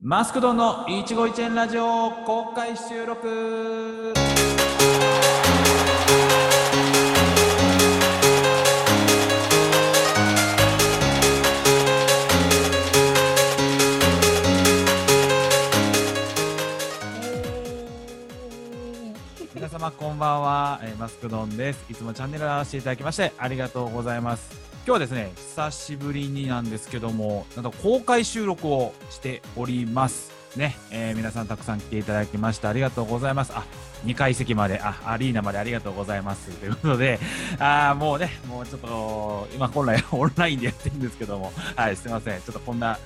マスクドンの一期一会ラジオ公開収録。皆様こんばんは、えーマスクドンです。いつもチャンネルを合わせていただきましてありがとうございます今日はですね久しぶりになんですけどもなんと公開収録をしております。ね、えー皆さんたくさん来ていただきましてありがとうございます。あ2階席まであアリーナまでありがとうございます。ということであーもうねもうちょっと今本来 オンラインでやってるんですけどもはいすいません。ちょっとこんな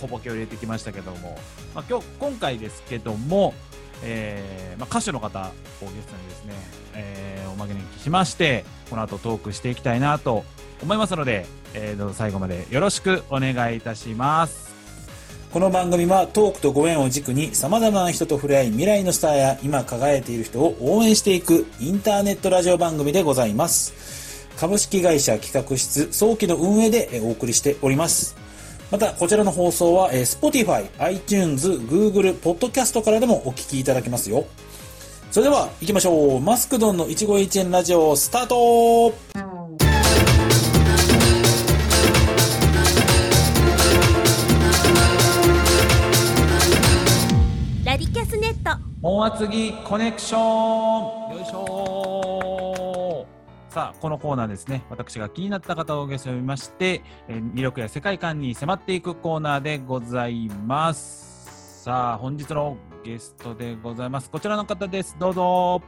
小ボケを入れてきましたけども、まあ、今日今回ですけどもえーまあ、歌手の方をゲストにですね、えーおまけにしましてこの後トークしていきたいなと思いますので、えーどうぞ最後までよろしくお願いいたしますこの番組はトークとご縁を軸に様々な人と触れ合い未来のスターや今輝いている人を応援していくインターネットラジオ番組でございます。株式会社企画室早期の運営でお送りしております。また、こちらの放送は Spotify、iTunes、Google、Podcast からでもお聞きいただけますよ。それでは行きましょう。マスクドンの一期一会ラジオスタート本厚木コネクション。よいしょ。さあこのコーナーですね。私が気になった方をゲストに呼びまして、えー魅力や世界観に迫っていくコーナーでございます。さあ本日のゲストでございます。こちらの方です。どうぞ。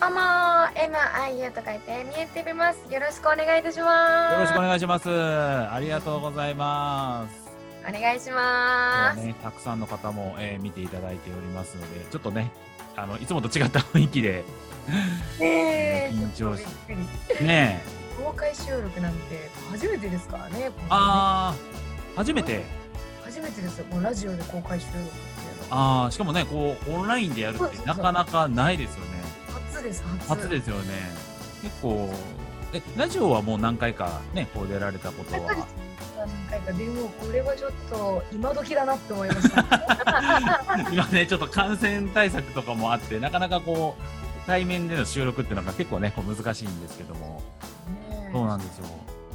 どうも MIU と書いて見えてみます。よろしくお願いいたします。よろしくお願いします。ありがとうございますお願いします。ね、たくさんの方も、えー見ていただいておりますのでちょっとねあのいつもと違った雰囲気でねえ、緊張しねえ公開収録なんて初めてですからね。あー初めて？初めてですよ。このラジオで公開収録っていうの。ああしかもねこうオンラインでやるってなかなかないですよね初です初。初ですよね結構えラジオはもう何回かねこう出られたことは何回かでもこれはちょっと今時だなって思いました。今ねちょっと感染対策とかもあってなかなかこう対面での収録っていうのが結構ねこう難しいんですけどもそうなんですよ。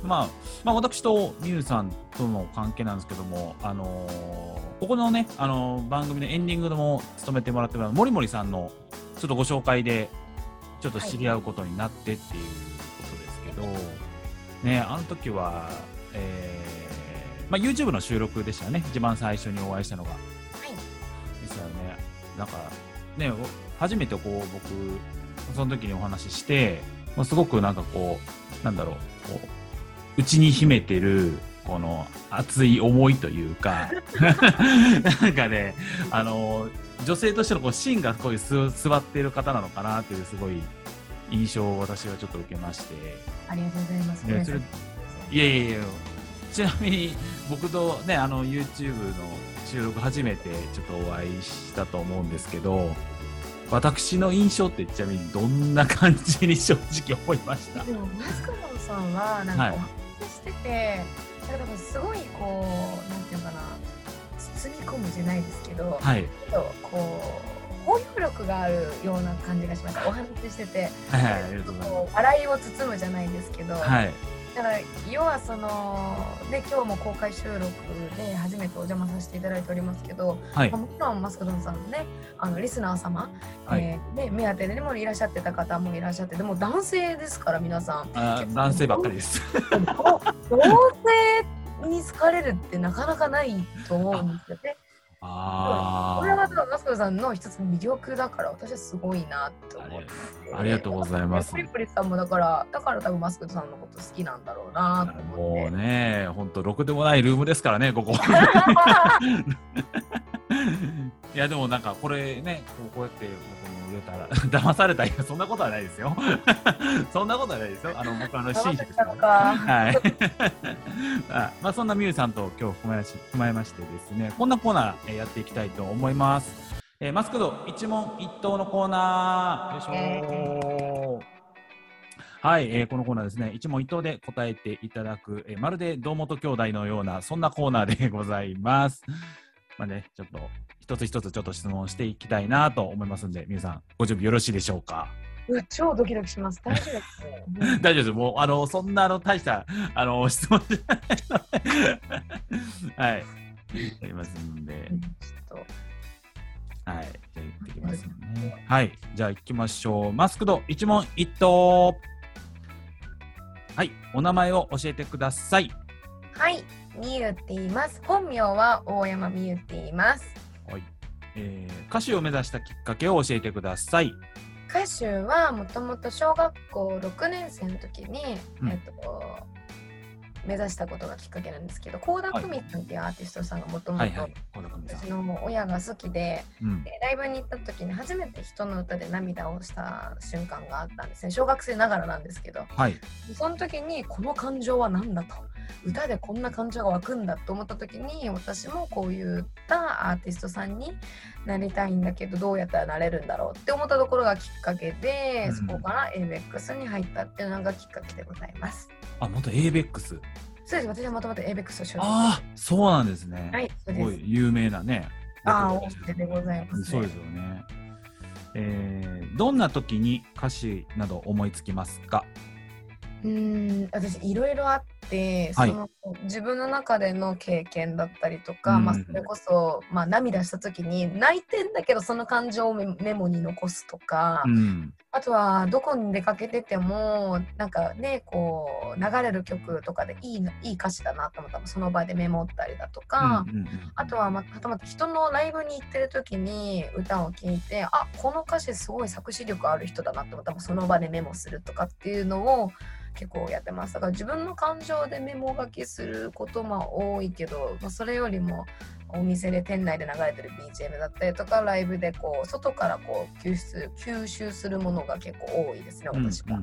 まあ、まあ、私とミュウさんとの関係なんですけども、あのーここのね、あのー番組のエンディングでも務めてもらってる森森さんのちょっとご紹介で、ちょっと知り合うことになってっていうことですけど、ね、あの時は、えーまあ、YouTube の収録でしたよね、一番最初にお会いしたのが。ですよね。なんか、ね、お初めてこう、僕、その時にお話しして、まあすごくなんかこう、なんだろう、こう、内に秘めてる、この熱い思いというか、なんかね、あの、女性としてのこう芯がこういうす座っている方なのかなっていうすごい印象を私はちょっと受けまして、ありがとうございます。いやいやいや、ちなみに僕とね、あの YouTube の収録初めてちょっとお会いしたと思うんですけど、私の印象ってちなみにどんな感じに正直思いました？でもマスカドンさんはなんはいかお話ししてて、なんかすごいこうなんていうのかな包み込むじゃないですけど、はい。ちょっとこう包容力があるような感じがしましたお話ししててはい笑いを包むじゃないですけど、す。はい。だから要はそので今日も公開収録で初めてお邪魔させていただいておりますけど、はいまあ。もちろんマスカドンさんのねあのリスナー様、はいえーで目当てでもいらっしゃってた方もいらっしゃってでも男性ですから皆さんあ男性ばっかりです。同性に好かれるってなかなかないと思うんですよね。あこれはマスコさんの一つの魅力だから私はすごいなって思って。ありがとうございます。プリプリさんもだからだから多分マスコさんのこと好きなんだろうなと思って。もうね、本当ろくでもないルームですからね、ここ。いや、でもなんかこれね、こうこうやって僕も売れたら、騙されたいや、そんなことはないですよ。そんなことはないですよ。あの、僕あの、真摯ですから。騙されたのかはい。あまあ、そんなみゆさんと今日踏まえし踏まえましてですね、こんなコーナーえーやっていきたいと思います。えーマスクド一問一答のコーナー。よいしょはい、えーこのコーナーですね、一問一答で答えていただく、えーまるで堂本兄弟のような、そんなコーナーでございます。まあね、ちょっと一つ一つちょっと質問していきたいなと思いますんで、皆さんご準備よろしいでしょうか？うわ超ドキドキします。大丈夫です大丈夫です。もう、あの、そんな、あの、大した、あの、質問じゃないので、はい。やりますんでう、んちょっとはい。じゃあ、行ってきますね。はい。じゃあ、行きましょう。マスクド一問一答。はい。お名前を教えてください。はい、みゆって言います。本名は大山みゆって言います。はい。えー、歌手を目指したきっかけを教えてください。歌手はもともと小学校6年生の時に、うんえっと目指したことがきっかけなんですけど倖田來未さんっていうアーティストさんがもともと私。の親が好きでうん。でライブに行った時に初めて人の歌で涙をした瞬間があったんですね小学生ながらなんですけどはい。その時にこの感情は何だと歌でこんな感情が湧くんだと思った時に私もこういったアーティストさんになりたいんだけどどうやったらなれるんだろうって思ったところがきっかけで、うんそこから ABEX に入ったっていうのがきっかけでございます。あ、元 ABEX。そうです私はもともと ABEX を所属ああ、そうなんですね。はいすごい有名なね。ああ大レコード会社手でございます、ね、そうですよね。えー、どんな時に歌詞など思いつきますか？うーん私いろいろあって、はいその自分の中での経験だったりとか、うん。まあ、それこそ、まあ、涙した時に泣いてんだけどその感情をメメモに残すとか、うん。あとはどこに出かけててもなんかねこう流れる曲とかでいいないい歌詞だなと思ったらその場でメモったりだとか、うんあとはままたまた人のライブに行ってる時に歌を聴いてあこの歌詞すごい作詞力ある人だなと思った。らその場でメモするとかっていうのを結構やってます。だから自分の感情でメモ書きすることも多いけど、まあ、それよりもお店で店内で流れてる BGM だったりとかライブでこう外からこう吸収吸収するものが結構多いですねうんうん私は。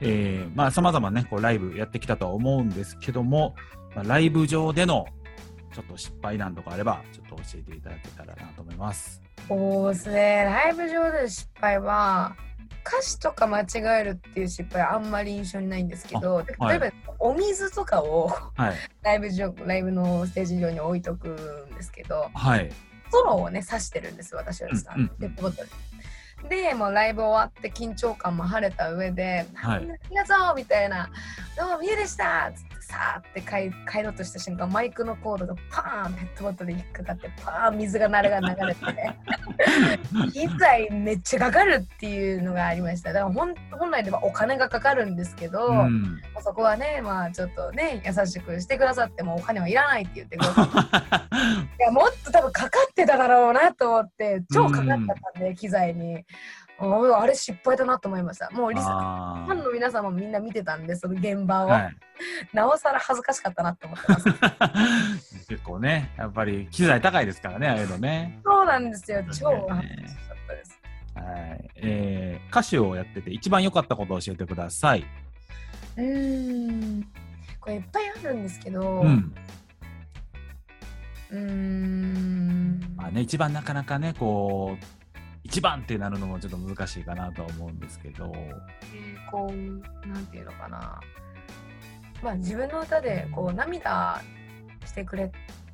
えー、まあ様々ねこうライブやってきたとは思うんですけども、まあ、ライブ上でのちょっと失敗談とかあればちょっと教えていただけたらなと思います。そうですね。ライブ上での失敗は歌詞とか間違えるっていう失敗はあんまり印象にないんですけど、はい例えばお水とかをはいライブ上ライブのステージ上に置いとくんですけどはいソロをね指してるんです私はさ、うんうんペットボトルでもうライブ終わって緊張感も晴れた上で「はいありがとう!」みたいな「どうもみゆでした!」っつってさーって帰帰ろうとした瞬間マイクのコードがパーンペットボトルに引っかかってパーン水が流れが流れてね 機材めっちゃかかるっていうのがありました。だから本本来ではお金がかかるんですけど、うん、まあそこはねまあちょっとね優しくしてくださってもお金はいらないって言ってくださって。いやもっと多分かかってただろうなと思って超かかっちゃったんで、機材にあれ失敗だなと思いました。もうリスフあァンの皆さんもみんな見てたんでその現場を、ーはい。なおさら恥ずかしかったなと思ってます。結構ねやっぱり機材高いですからねああいうのね。そうなんですよ。超ね。恥ずかしかったです。はい。えー、歌手をやってて一番良かったことを教えてください。うーん。これいっぱいあるんですけどううんーん。まあね、一番なかなかね、こう、一番ってなるのもちょっと難しいかなとは思うんですけど、えーこうなんていうのかな。まあ自分の歌でこう涙してくれ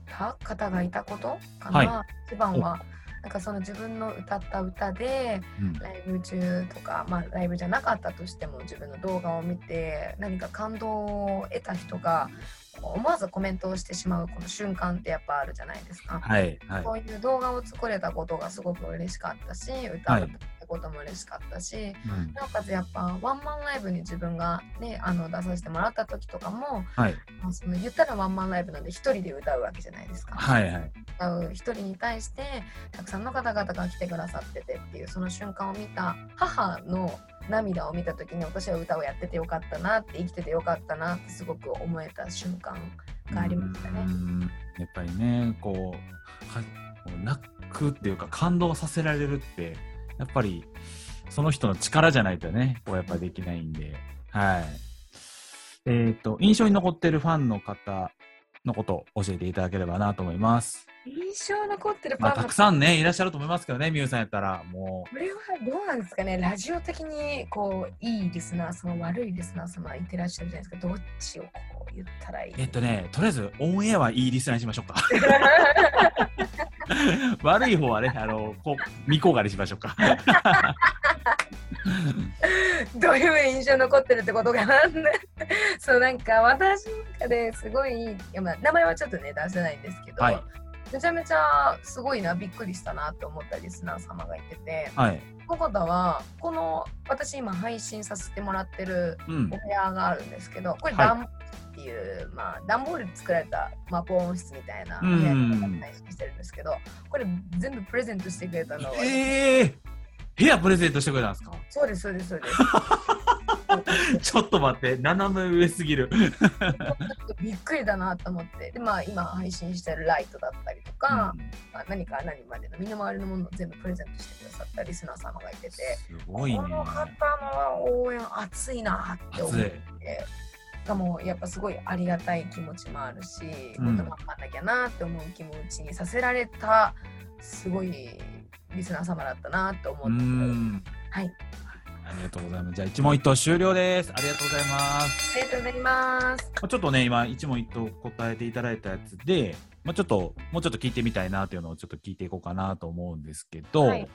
た方がいたことかな、は一番はなんかその自分の歌った歌でうん。ライブ中とかまあライブじゃなかったとしても自分の動画を見て何か感動を得た人が思わずコメントをしてしまうこの瞬間ってやっぱあるじゃないですか。はい、はい。こういう動画を作れたことがすごく嬉しかったし歌ったことも嬉しかったし、うんなおかつやっぱワンマンライブに自分がねあの出させてもらった時とかも、はい、まあその言ったらワンマンライブなんで一人で歌うわけじゃないですか。はい、はい。歌う一人に対してたくさんの方々が来てくださっててっていうその瞬間を見た母の涙を見た時に私は歌をやっててよかったなって生きててよかったなってすごく思えた瞬間がありましたね。うんやっぱりね、こう、かこう泣くっていうか感動させられるって、やっぱりその人の力じゃないとね、こうやっぱできないんで、はい。えっ、と、印象に残ってるファンの方のことを教えていただければなと思います。印象残ってるフまあ、ァンのたくさんね、いらっしゃると思いますけどね、ミュウさんやったら、もこれはどうなんですかねラジオ的にこういいリスナー様悪いリスナー様いてらっしゃるじゃないですかどっちをこ言ったらいい？えっとね、とりあえずオンエアはいいリスナーにしましょうか。悪い方はね、あの、こう、未公開にしましょうか。どういう印象残ってるってことかなそうなんか私の中ですごいまあ、名前はちょっとね出せないんですけど、はいめちゃめちゃすごいなびっくりしたなと思ったリスナー様がいてて。はい。この方はこの私今配信させてもらってるうん。お。部屋があるんですけどこれはい。ダンボールっていう、まあ段ボールで作られた、まあ、防音室みたいな部屋に配信してるんですけどこれ全部プレゼントしてくれたのは、ええ部屋プレゼントしてくれたんですか？そうですそうですそうです ちょっと待って、斜め上すぎる。びっくりだなと思ってでまあ今配信してるライトだったりとか、まあ、何から何までの身の回りのものを全部プレゼントしてくださったリスナー様がいててすごいねこ。の方の応援熱いなって思って。がもうやっぱすごいありがたい気持ちもあるし、うんもっと頑張んなきゃなって思う気持ちにさせられたすごいリスナー様だったなと思うってん。はいありがとうございます。じゃあ、一問一答終了です。ありがとうございます。ありがとうございますまあちょっとね、今、一問一答答えていただいたやつで、まあ、ちょっと、もうちょっと聞いてみたいなっていうのをちょっと聞いていこうかなと思うんですけど、はい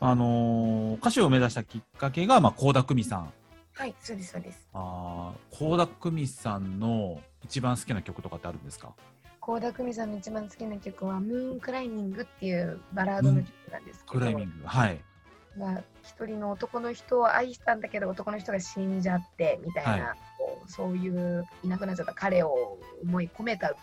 あのー歌手を目指したきっかけが、まあ、倖田來未さん。はいそうですそうですあー倖田來未さんの一番好きな曲とかってあるんですか？倖田來未さんの一番好きな曲は「ムーンクライミング」っていうバラードの曲なんですけど、クライミング。はい。まあ、一人の男の人を愛したんだけど男の人が死んじゃってみたいな、はい。そういういなくなっちゃった彼を思い込めた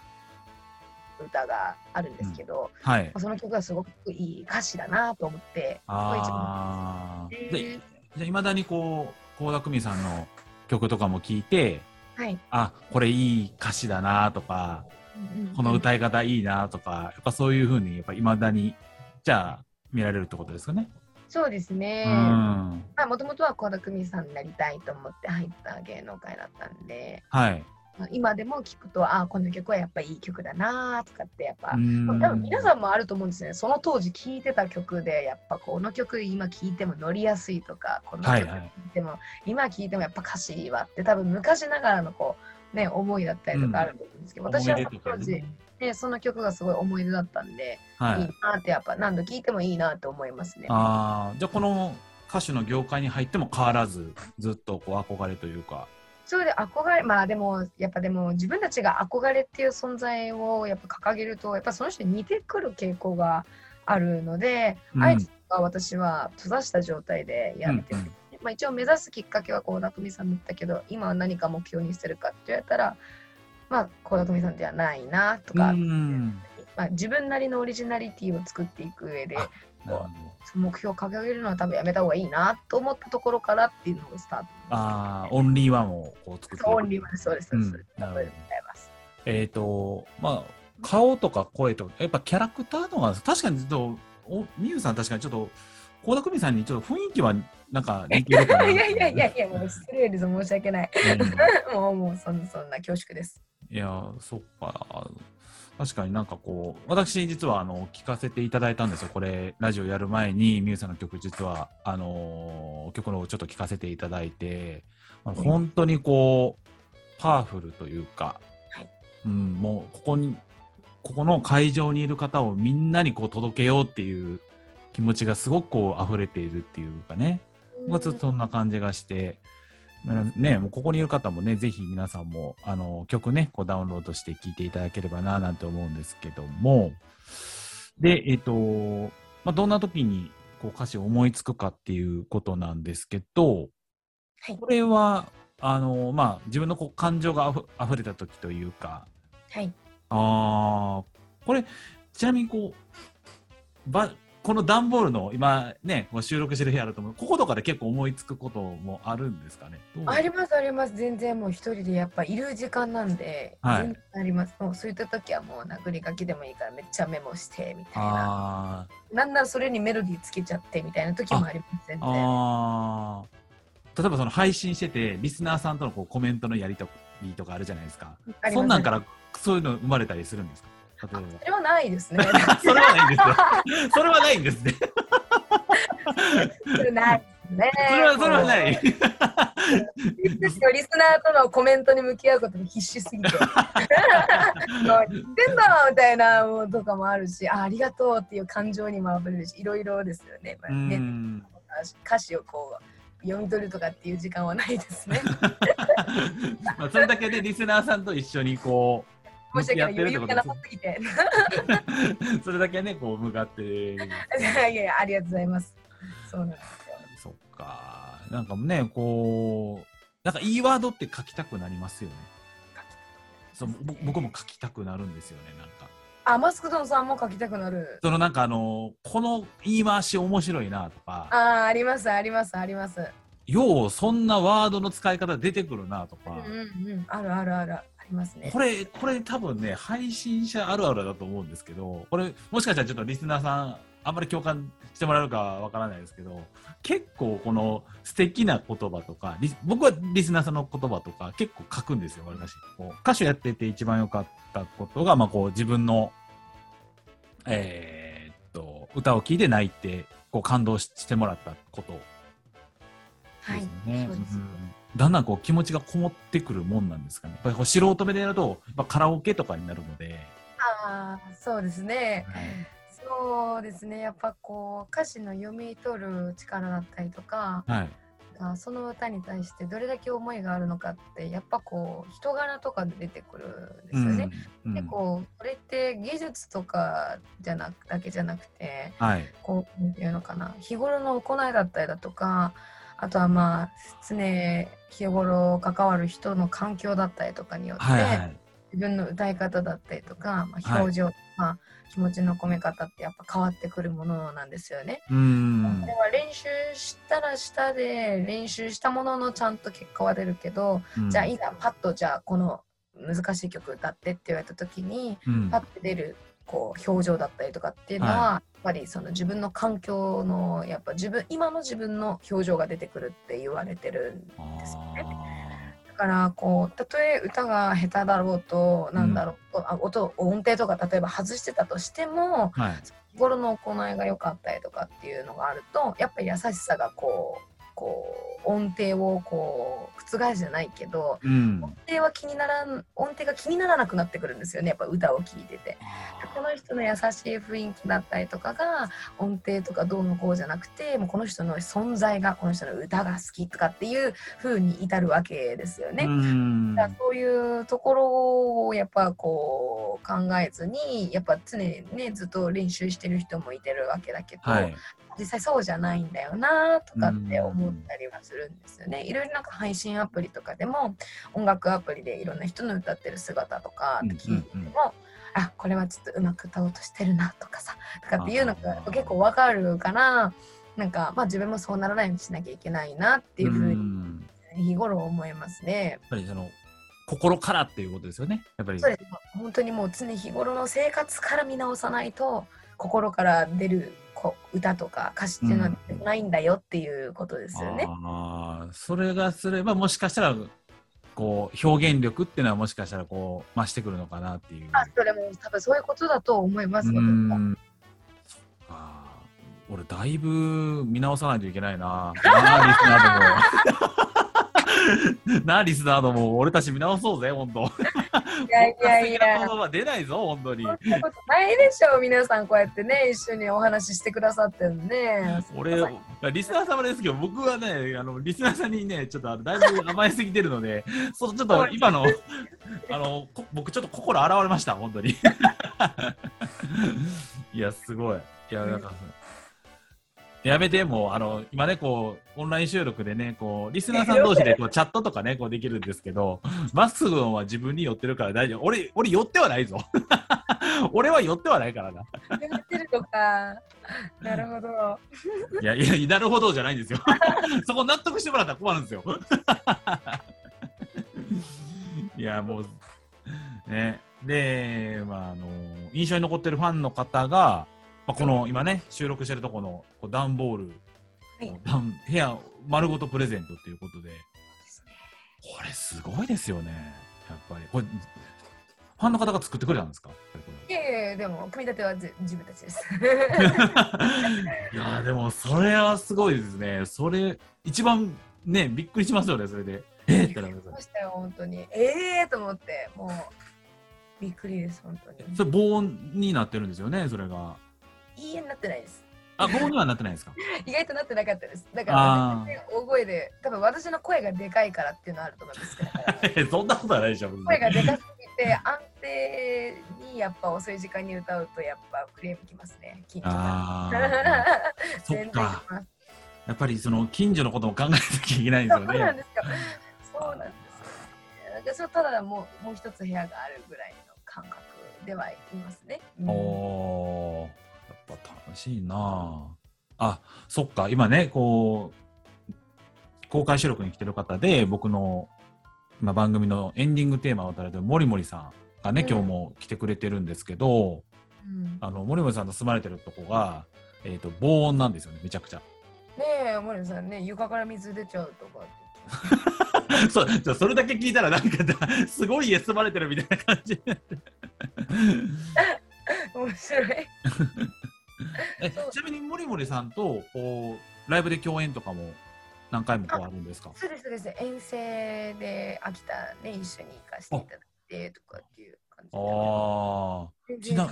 歌があるんですけど、はい。ま。あその曲がすごくいい歌詞だなと思ってあー。でで、じゃあ、いまだにこう、倖田來未さんの曲とかも聞いて、はい、あ、これいい歌詞だなとか、うんうんこの歌い方いいなとか、やっぱそういうふうに、やっぱいまだに、じゃあ、見られるってことですかね。そうですね。もともとは倖田來未さんになりたいと思って入った芸能界だったんで、はい。まあ今でも聞くとあこの曲はやっぱいい曲だなとかってやっぱうん。多分皆さんもあると思うんですね。その当時聴いてた曲で、やっぱこの曲今聴いても乗りやすいとか、この曲聴はいはい。いても、今聴いてもやっぱ歌詞いいわって多分昔ながらのこう、ね、思いだったりとかあると思うんですけど、私は思い出とか当時、ねね、その曲がすごい思い出だったんで、はいい。いなってやっぱ何度聴いてもいいなって思いますね。ああ、じゃあこの歌手の業界に入っても変わらず、ずっとこう憧れというか。それで憧れ、まあでも、やっぱでも自分たちが憧れっていう存在をやっぱ掲げると、やっぱその人に似てくる傾向があるので、うんあえて私は閉ざした状態でやめてる、うんうんまあ、一応目指すきっかけは倖田來未さんだったけど、今は何か目標にしてるかって言われたら、まあ倖田來未さんではないなとか、うん。まあ、自分なりのオリジナリティを作っていく上で、目標を掲げるのは多分やめた方がいいなと思ったところからっていうのがスタート。ああ、オンリーワンをこう作っていくオンリーワンそうです。そうです。うんなるほど。えっ、と、まあ、顔とか声とか、やっぱキャラクターのが、確かにちょっと、おみゆさん確かにちょっと、倖田來未さんにちょっと雰囲気は、なんか似てるかな。いやいやいやいや、もう失礼です。申し訳ない。うん もう、もうそんな、そんな恐縮です。いや、そっか。確かになんかこう、私実はあの、聞かせていただいたんですよ。これ、ラジオやる前に、みゆさんの曲実は、あのー曲のちょっと聞かせていただいて、まあ本当にこう、パワフルというか、はいうん、もうここに、ここの会場にいる方をみんなにこう届けようっていう気持ちがすごくこう溢れているっていうかね。僕はちょっとそんな感じがして、ね、もうここにいる方もね、ぜひ皆さんもあの曲ね、こうダウンロードして聴いていただければななんて思うんですけども、で、えっ、と、まあ、どんな時にこう歌詞を思いつくかっていうことなんですけど、はい。これは、あの、まあ、自分のこう感情があふ溢れた時というか、はい。ああ、これ、ちなみにこう、ば、この段ボールの今ね、収録してる部屋あると思う。こことかで結構思いつくこともあるんですかね？ありますあります。全然もう一人でやっぱいる時間なんで、はい全然あります。もうそういった時はもう殴り書きでもいいからめっちゃメモしてみたいな。あなんならそれにメロディーつけちゃってみたいな時もあります。全ー然。例えばその配信してて、リスナーさんとのこうコメントのやりとりとかあるじゃないですか。そんなんからそういうの生まれたりするんですか？例えば。それはないですね。それはないんですね。それはないんですね。それないですねそれは、それはない。リスナーとのコメントに向き合うことに必死すぎて。何言ってんだみたいなものとかもあるし、あありがとうっていう感情にもあふれるし、いろいろですよね。まあうねん。歌詞をこう読み取るとかっていう時間はないですね。まあ、それだけでリスナーさんと一緒にこう、申し訳ない、余裕がなさすぎて。それだけね、こう、向かってる。いやいや、ありがとうございます。そうなんですよ。そっか。なんかね、こう、なんかいいワードって書きたくなりますよね。そうぼ僕も書きたくなるんですよね、なんか。あ、マスクドンさんも書きたくなる。そのなんかあの、この言い回し面白いなとか、ああ、あります、あります、あります。ようそんなワードの使い方出てくるなとか、うんうんうん、あるあるある、ありますねこ。れ、これ多分ね、配信者あるあるだと思うんですけど、これ、もしかしたらちょっとリスナーさん、あんまり共感してもらえるかわからないですけど、結構この素敵な言葉とか、リ僕はリスナーさんの言葉とか結構書くんですよ、私。こう歌手やってて一番良かったことが、まあこう自分の、えーっと、歌を聴いて泣いて、こう感動ししてもらったことはいですよね。そうですうんだんだんこう気持ちがこもってくるもんなんですかね。やっぱり素人目でやると、やっぱカラオケとかになるので、ああ、そうですね。はいそうですね。やっぱこう歌詞の読み取る力だったりとか、はい。あその歌に対してどれだけ思いがあるのかってやっぱこう人柄とかで出てくるんですよね。うんでこうこれって技術とかじゃなくだけじゃなくてはい。こういうのかな日頃の行いだったりだとかあとはまあ常日頃関わる人の環境だったりとかによって、はいはい。自分の歌い方だったりとか、まあ、はい表情とか、気持ちの込め方ってやっぱ変わってくるものなんですよね。うーんこれ。は練習したらしたで練習したもののちゃんと結果は出るけど、うんじゃあいざパッとじゃあこの難しい曲歌ってって言われた時にうんパッて出るこう表情だったりとかっていうのは、はやっぱりその自分の環境のやっぱ自分今の自分の表情が出てくるって言われてるんですよね。だからこうたとえ歌が下手だろうとなんだろうと、あ音音程とか例えば外してたとしてもはい。日頃の行いが良かったりとかっていうのがあるとやっぱり優しさがこうこう音程をこう覆すじゃないけどうん。音程は気にならん音程が気にならなくなってくるんですよねやっぱ歌を聴いてて。この人の優しい雰囲気だったりとかが音程とかどうのこうじゃなくてもうこの人の存在がこの人の歌が好きとかっていう風に至るわけですよね。うん。だからそういうところをやっぱこう考えずにやっぱ常にねずっと練習してる人もいてるわけだけど、はい。実際そうじゃないんだよなとかって思ったりはするんですよね。いろいろなんか配信アプリとかでも音楽アプリでいろんな人の歌ってる姿とか聞いても、うんうんうんあこれはちょっとうまく歌おうとしてるなとかさとかっていうのが結構わかるからなんかまあ自分もそうならないようにしなきゃいけないなっていうふううにん日頃思いますね。やっぱりその心からっていうことですよね。やっぱり。そうです本当にもう常日頃の生活から見直さないと心から出るこう歌とか歌詞っていうのはうんないんだよっていうことですよね。ああ、それがすればもしかしたらこう表現力っていうのはもしかしたらこう増してくるのかなっていう。あそれも多分そういうことだと思います。うん。そっか。俺だいぶ見直さないといけないな。な あリスナーども。なあリスナーども、俺たち見直そうぜ、ほんと。いやいやいや言葉出ないぞ、ほんとに。そんなことないでしょう皆さんこうやってね一緒にお話ししてくださってるんで。俺、リスナー様ですけど、僕はね、あのリスナーさんにね、ちょっとだいぶ 甘えすぎてるので、そうちょっと今の、あのこ僕、ちょっと心洗われました、本当に。いや、すごい。いや、なんか、やめて、もう、あの、今ね、こう、オンライン収録でね、こう、リスナーさん同士でこうチャットとかね、こうできるんですけど、マスクドンは自分に寄ってるから大丈夫。俺、俺寄ってはないぞ。俺は寄ってはないからな。やってるとかなるほど。いやいや、なるほどじゃないんですよ。そこ納得してもらったら困るんですよ。いや、もう、ね。で、まあ、あの、印象に残ってるファンの方が、まあ、この今ね、収録してるとこのこう段ボール、はい段部屋丸ごとプレゼントっていうことで、これすごいですよね。やっぱり。これファンの方が作ってくれたんですか？いやいやでも組み立てはぜ自分たちです。いやーでもそれはすごいですね。それ一番ねびっくりしますよねそれで。えー、ってなりましたよ本当に。ええー、と思ってもうびっくりです本当に。それ防音になってるんですよねそれが。いいえになってないです。あ防音にはなってないですか？意外となってなかったです。だから大声で多分私の声がでかいからっていうのはあると思いますけど。ー そんなことはないでしょ。声がでかすぎて安定にやっぱ遅い時間に歌うとやっぱクレームきますね。緊張あ やっぱりその近所のことも考えなきゃいけないんですよそうなんね。ですよ。そうなんですよ、ね。私はただもうもう一つ部屋があるぐらいの感覚ではいますね。うんおーやっぱ楽しいなああそっか今ねこう公開収録に来てる方で僕の、まあ、番組のエンディングテーマを歌われてる森森さんがね、うん今日も来てくれてるんですけどうんあの森森さんの住まれてるとこが、えー、と防音なんですよねめちゃくちゃ。ねえ、森さんね、床から水出ちゃうとか。そうじゃあそれだけ聞いたらなんかだすごい家住まれてるみたいな感じ 面白い。ちなみに森森さんとこうライブで共演とかも何回もこうあるんですか？そうです、そうです。遠征で秋田ね、一緒に行かせていただいてとかっていう感じで。ああ全ちな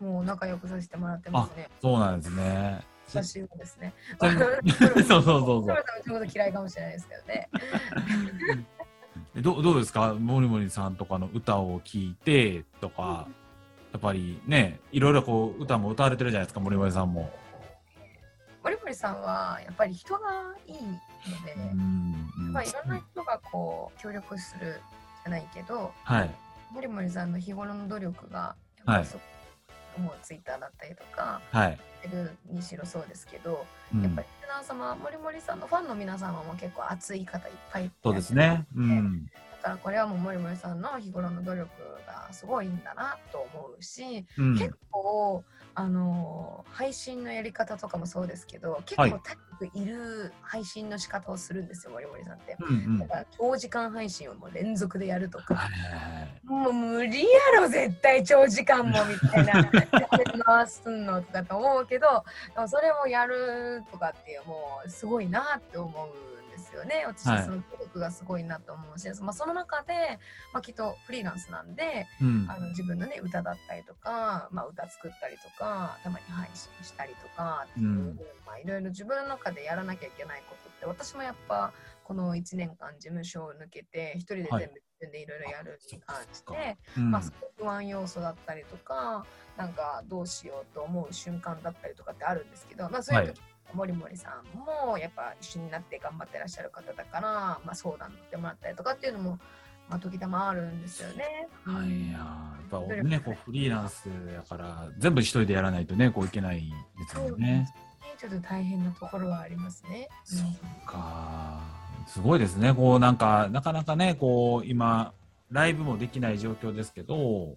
もう仲良くさせてもらってますね。そうなんですね。久しぶりですね。そうそうそうそうちょっと嫌いかもしれないですけどね。えどどうですか？森森さんとかの歌を聴いてとか、やっぱりねいろいろこう歌も歌われてるじゃないですか森森さんも。森森さんはやっぱり人がいいので、うんまあ、いろんな人がこう協力するじゃないけど、はい森森さんの日頃の努力がやっぱりそ、もうツイッターだったりとか、はい。てるにしろそうですけど、うんやっぱりリスナー様、森森さんのファンの皆様も結構熱い方いっぱいいてそうですね。うん。だからこれはもう森森さんの日頃の努力がすごいんだなと思うし、うん、結構あのー配信のやり方とかもそうですけど結はい。構高くいる配信の仕方をするんですよ森森さんって。うんうん。だから長時間配信をもう連続でやるとか、はいはいはい。もう無理やろ絶対長時間もみたいな。回すのとかと思うけどでもそれをやるとかっていうもうすごいなって思うんですよね。私ははいその努力がすごいなと思うし、まあ、その中で、まあ、きっとフリーランスなんでうん。あの自分のね歌だったりとか、まあ、歌作ったりとかたまに配信したりとかっていう、うん。まあ、いろいろ自分の中でやらなきゃいけないことって私もやっぱこの1年間事務所を抜けて一人で全部はい自分でいろいろやるに関して、うん。まあ、不安要素だったりとかなんかどうしようと思う瞬間だったりとかってあるんですけど、まあ、そういう時、森森さんもやっぱ一緒になって頑張ってらっしゃる方だから、まあ、相談乗ってもらったりとかっていうのも、まあ、時たまあるんですよね。はい、うんやっぱね、こうフリーランスやから、全部一人でやらないとね、こういけないですよね。ちょっと大変なところはありますね。そうか。すごいですね。こうなんか、なかなかね、こう今、ライブもできない状況ですけど、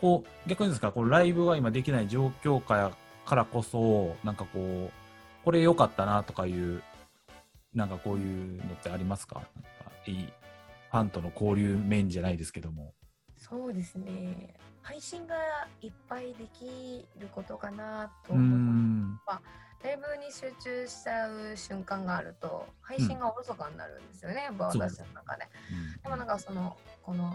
こう逆にですか、こうライブが今できない状況下やからこそ、なんかこう、これ良かったなとかいう、なんかこういうのってありますか？なんかいい、ファンとの交流面じゃないですけども。そうですね。配信がいっぱいできることかなと思います。ん。ライブに集中しちゃう瞬間があると配信がおろそかになるんですよね、やっぱ私の中で。でもなんかそのこの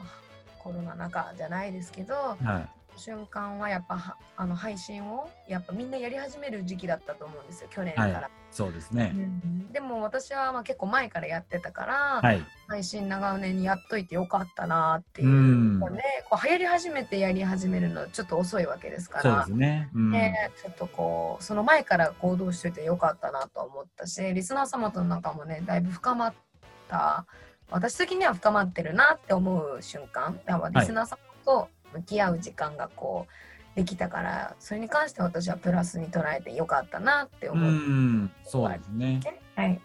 コロナ禍じゃないですけどはい。瞬間はやっぱはあの配信をやっぱみんなやり始める時期だったと思うんですよ去年から。はいそうですね。うんでも私はまあ結構前からやってたから、はい。配信長年にやっといてよかったなっていうう、ん。こうね、こう流行り始めてやり始めるのちょっと遅いわけですかそうでらすね。うん。ね、ちょっとこうその前から行動しててよかったなと思ったしリスナー様との仲もねだいぶ深まった私的には深まってるなって思う瞬間やっぱリスナー様と向き合う時間がこうできたからそれに関して私はプラスに捉えてよかったなってう思う、ん。そうですね。はい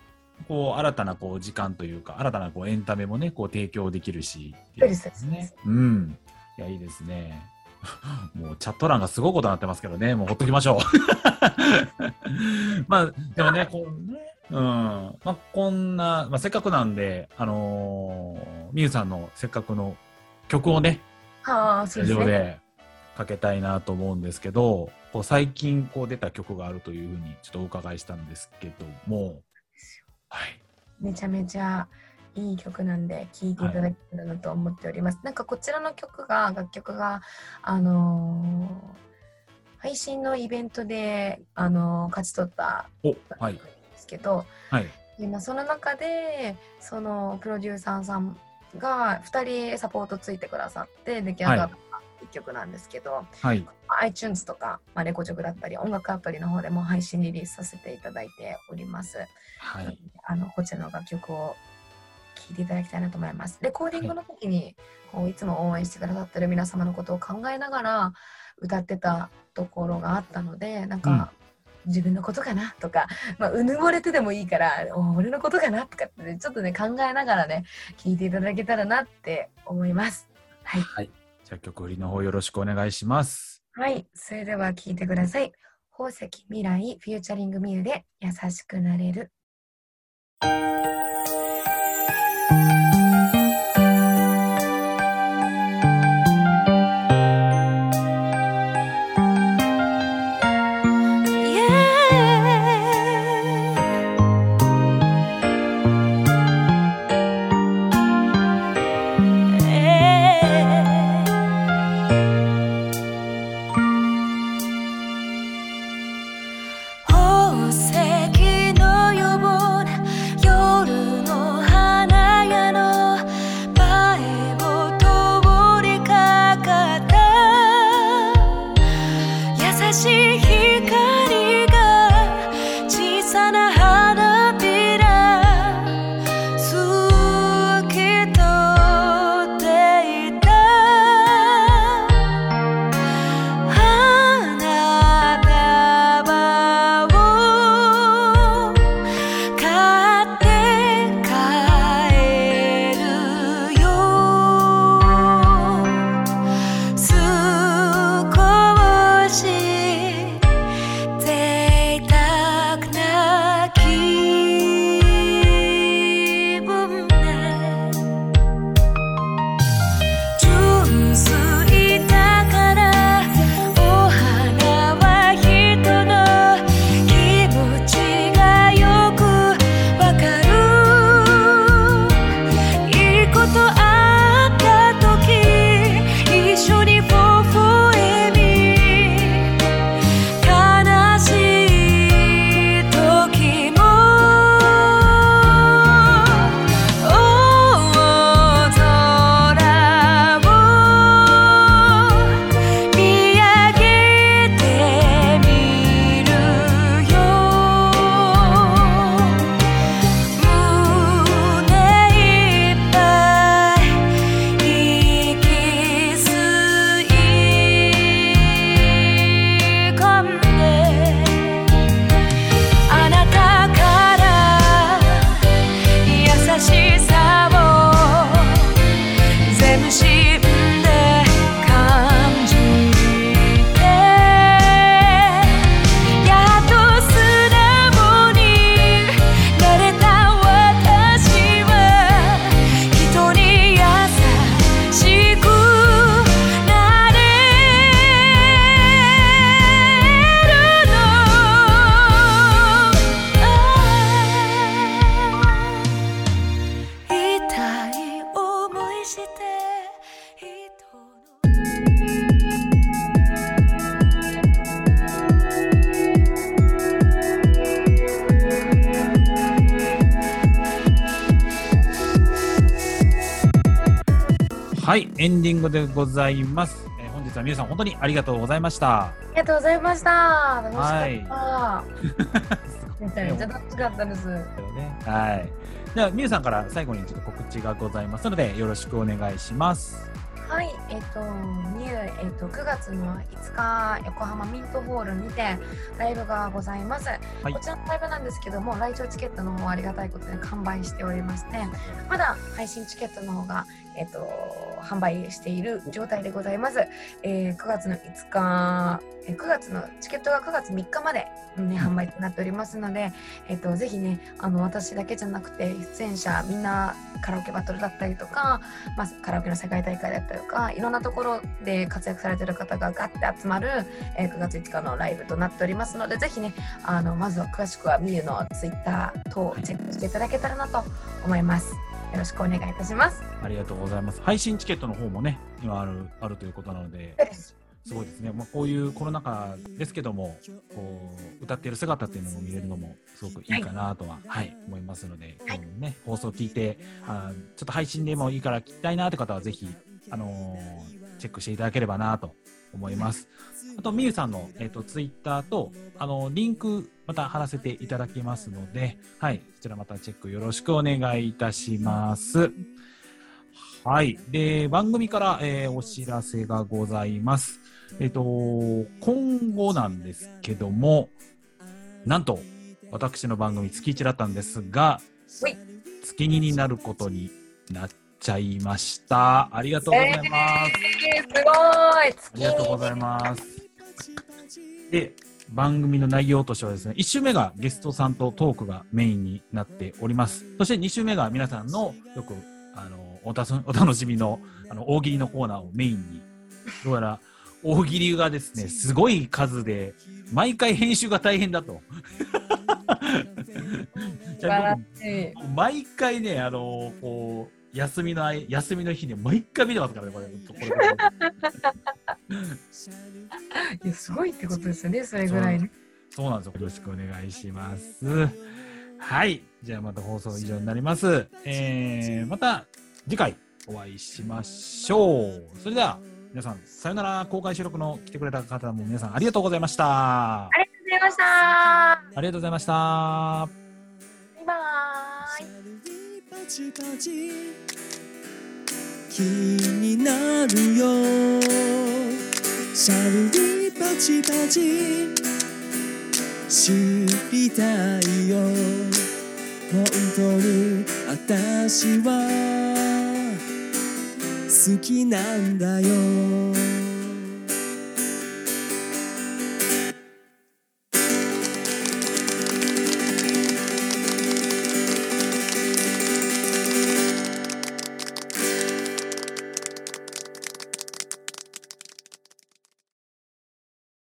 こう新たなこう時間というか新たなこうエンタメもねこう提供できるしそうですそうですね。うん。いやいいですね。もうチャット欄がすごいことになってますけどね、もうほっときましょう。まあでもね、こうね、うん、まあこんな、まあせっかくなんで、あのー、みゆさんのせっかくの曲をね、ああ、スタジオそうですね。でかけたいなと思うんですけど、こう最近こう出た曲があるというふうにちょっとお伺いしたんですけども、はい。めちゃめちゃいい曲なんで聴いていただけたらなと思っております。なんかこちらの曲が楽曲があのー配信のイベントであのー勝ち取ったお、はい。ですけど、はい。今その中でそのプロデューサーさんが2人サポートついてくださって出来上がった一曲なんですけど、はい。iTunes とか、まあ、レコチョクだったり音楽アプリの方でも配信リリースさせていただいております。はい。あのこちらの楽曲を聴いていただきたいなと思います。レコーディングの時に、こういつも応援してくださってる皆様のことを考えながら歌ってたところがあったのでなんか、自分のことかなとか、まあ、うぬぼれてでもいいからお俺のことかなとかってね、ちょっとね考えながらね聴いていただけたらなって思います。はい、はい。じゃあ曲振りの方よろしくお願いします。はい、それでは聴いてください。宝石未来フューチャリングミューで優しくなれる。エンディングでございます。えー本日は皆さん本当にありがとうございました。ありがとうございました。楽しかった。めちゃめちゃ楽しかったです。はい。では、みゆさんから最後にちょっと告知がございますので、よろしくお願いします。はい、えっ、と、ニュー、えっ、と、9月の5日、横浜ミントホールにてライブがございます。いこちらのライブなんですけども、来場チケットの方はありがたいことで完売しておりまして、まだ配信チケットの方が、えっ、と、販売している状態でございます。えー9月の5日、えー9月のチケットが9月3日まで、ね、販売となっておりますので、えっ、と、ぜひね、あの、私だけじゃなくて、出演者みんなカラオケバトルだったりとか、まあ、カラオケの世界大会だったりいうかいろんなところで活躍されてる方がガッて集まる、えー9月5日のライブとなっておりますのでぜひねあのまずは詳しくはみゆのツイッター等をチェックしていただけたらなと思います。よろしくお願いいたします。ありがとうございます。配信チケットの方もね、今あるあるということなので、すごいですね。まあ、こういうコロナ禍ですけども、こう歌っている姿っていうのも見れるのもすごくいいかなとは、はい、思いますので、今日のね、放送を聞いて、あーちょっと配信でもいいから聞きたいなって方はぜひ、あのーチェックしていただければなと思います。あと、みゆさんの、えっ、と、ツイッターと、あの、リンク、また貼らせていただきますので、はい、そちらまたチェックよろしくお願いいたします。はい。で、番組から、えーお知らせがございます。えっ、と、今後なんですけども、なんと、私の番組月1だったんですが月2になることになっちゃいました。ありがとうございます。えー、すごいありがとうございます。で、番組の内容としてはですね、1週目がゲストさんとトークがメインになっております。そして2週目が皆さんのよく、あの、おたす お楽しみの、あの、大喜利のコーナーをメインに、どうやら大喜利がですね、すごい数で、毎回編集が大変だと。毎回ね、あの、こう、休みのあい、休みの日に毎回見てますからね、これ。いやすごいってことですよね、それぐらいね。そうなんですよ。よろしくお願いします。はい。じゃあまた放送以上になります。えー、また次回お会いしましょう。それでは皆さん、さよなら公開収録の来てくれた方も皆さんありがとうございました。ありがとうございました。ありがとうございました。パチパチ気になるよ。シャルリパチパチ知りたいよ。本当に私は好きなんだよ。